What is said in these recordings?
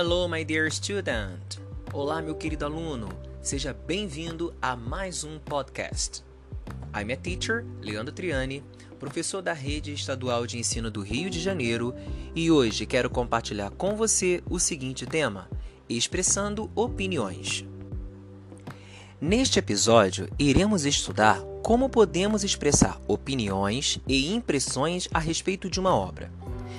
Hello, my dear student. Olá, meu querido aluno. Seja bem-vindo a mais um podcast. I'm a teacher, Leandro Triani, professor da Rede Estadual de Ensino do Rio de Janeiro, e hoje quero compartilhar com você o seguinte tema: expressando opiniões. Neste episódio, iremos estudar como podemos expressar opiniões e impressões a respeito de uma obra,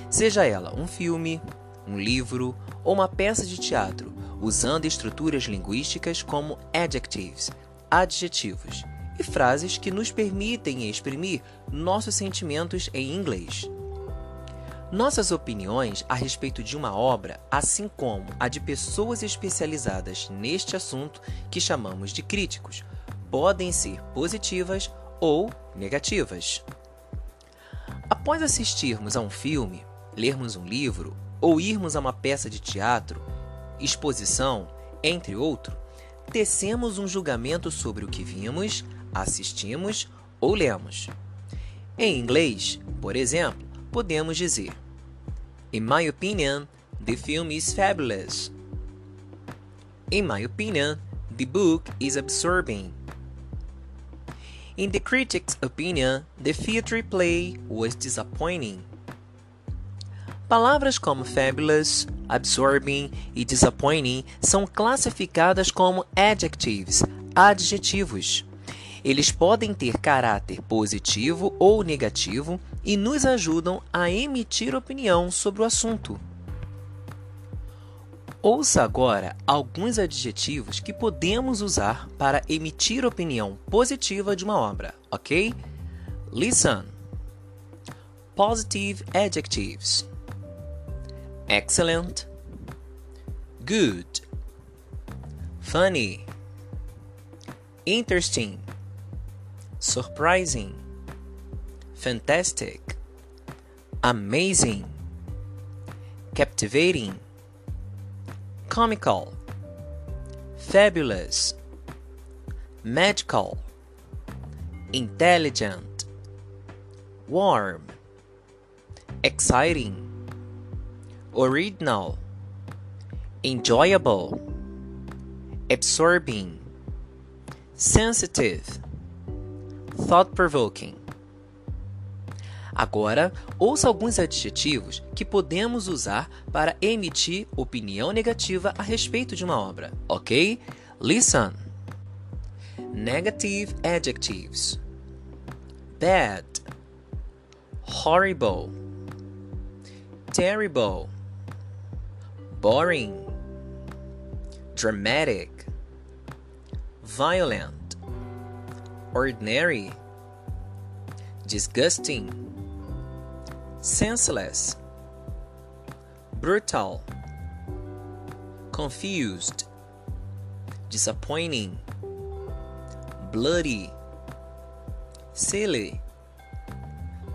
seja ela um filme, um livro ou uma peça de teatro, usando estruturas linguísticas como adjectives, adjetivos, e frases que nos permitem exprimir nossos sentimentos em inglês. Nossas opiniões a respeito de uma obra, assim como a de pessoas especializadas neste assunto, que chamamos de críticos, podem ser positivas ou negativas. Após assistirmos a um filme, lermos um livro ou irmos a uma peça de teatro, exposição, entre outros, tecemos um julgamento sobre o que vimos, assistimos ou lemos. Em inglês, por exemplo, podemos dizer: In my opinion, the film is fabulous. In my opinion, the book is absorbing. In the critic's opinion, the theatre play was disappointing. Palavras como fabulous, absorbing e disappointing são classificadas como adjectives, adjetivos. Eles podem ter caráter positivo ou negativo e nos ajudam a emitir opinião sobre o assunto. Ouça agora alguns adjetivos que podemos usar para emitir opinião positiva de uma obra, ok? Listen. Positive adjectives: excellent, good, funny, interesting, surprising, fantastic, amazing, captivating. Comical, fabulous, magical, intelligent, warm, exciting, original, enjoyable, absorbing, sensitive, thought provoking. Agora, ouça alguns adjetivos que podemos usar para emitir opinião negativa a respeito de uma obra, ok? Listen. Negative adjectives: bad, horrible, terrible, boring, dramatic, violent, ordinary, disgusting senseless, brutal, confused, disappointing, bloody, silly,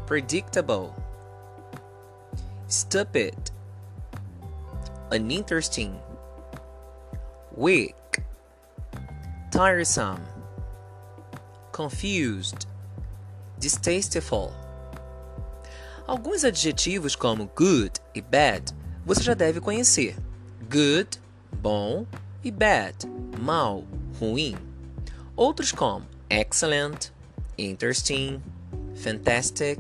predictable, stupid, uninteresting, weak, tiresome, confused, distasteful. Alguns adjetivos como good e bad você já deve conhecer. Good, bom, e bad, mal, ruim. Outros como excellent, interesting, fantastic,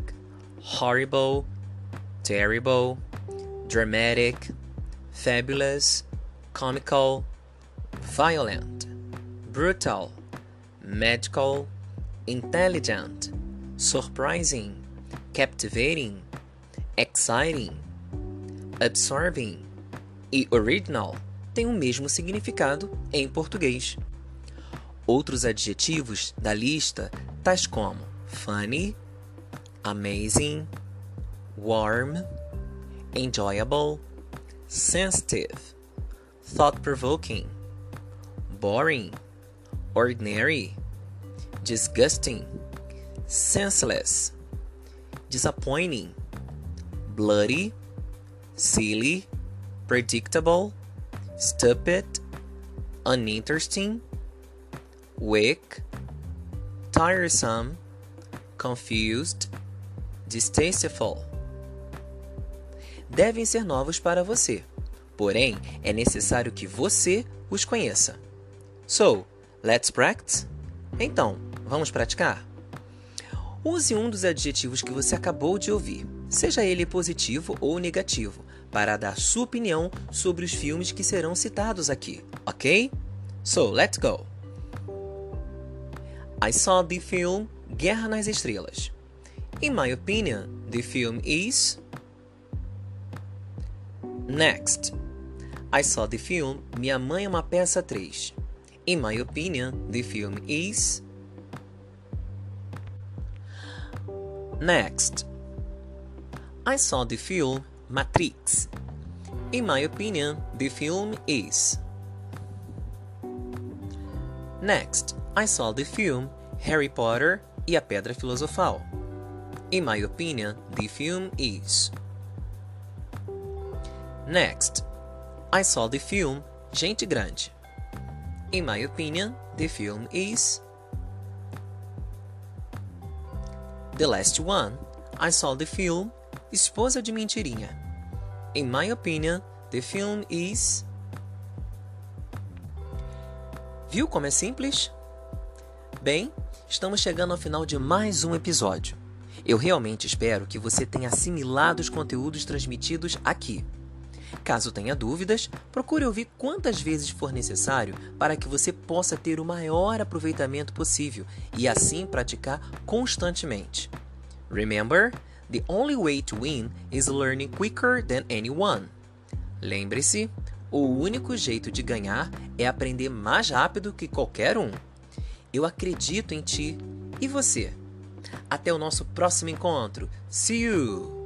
horrible, terrible, dramatic, fabulous, comical, violent, brutal, magical, intelligent, surprising captivating, exciting, absorbing e original têm o mesmo significado em português. Outros adjetivos da lista, tais como funny, amazing, warm, enjoyable, sensitive, thought provoking, boring, ordinary, disgusting, senseless, disappointing, bloody, silly, predictable, stupid, uninteresting, weak, tiresome, confused, distasteful. Devem ser novos para você, Porém, é necessário que você os conheça. So, let's practice? Então, vamos praticar? Use um dos adjetivos que você acabou de ouvir, seja ele positivo ou negativo, para dar sua opinião sobre os filmes que serão citados aqui, ok? So, let's go! I saw the film Guerra nas Estrelas. In my opinion, the film is. Next. I saw the film Minha Mãe é uma Peça 3. In my opinion, the film is. Next. I saw the film Matrix. In my opinion, the film is. Next, I saw the film Harry Potter e a Pedra Filosofal. In my opinion, the film is. Next, I saw the film Gente Grande. In my opinion, the film is. The last one, I saw the film Esposa de Mentirinha. In my opinion, the film is. Viu como é simples? Bem, estamos chegando ao final de mais um episódio. Eu realmente espero que você tenha assimilado os conteúdos transmitidos aqui. Caso tenha dúvidas, procure ouvir quantas vezes for necessário para que você possa ter o maior aproveitamento possível e assim praticar constantemente. Remember, the only way to win is learning quicker than anyone. Lembre-se, o único jeito de ganhar é aprender mais rápido que qualquer um. Eu acredito em ti. E você? Até o nosso próximo encontro. See you!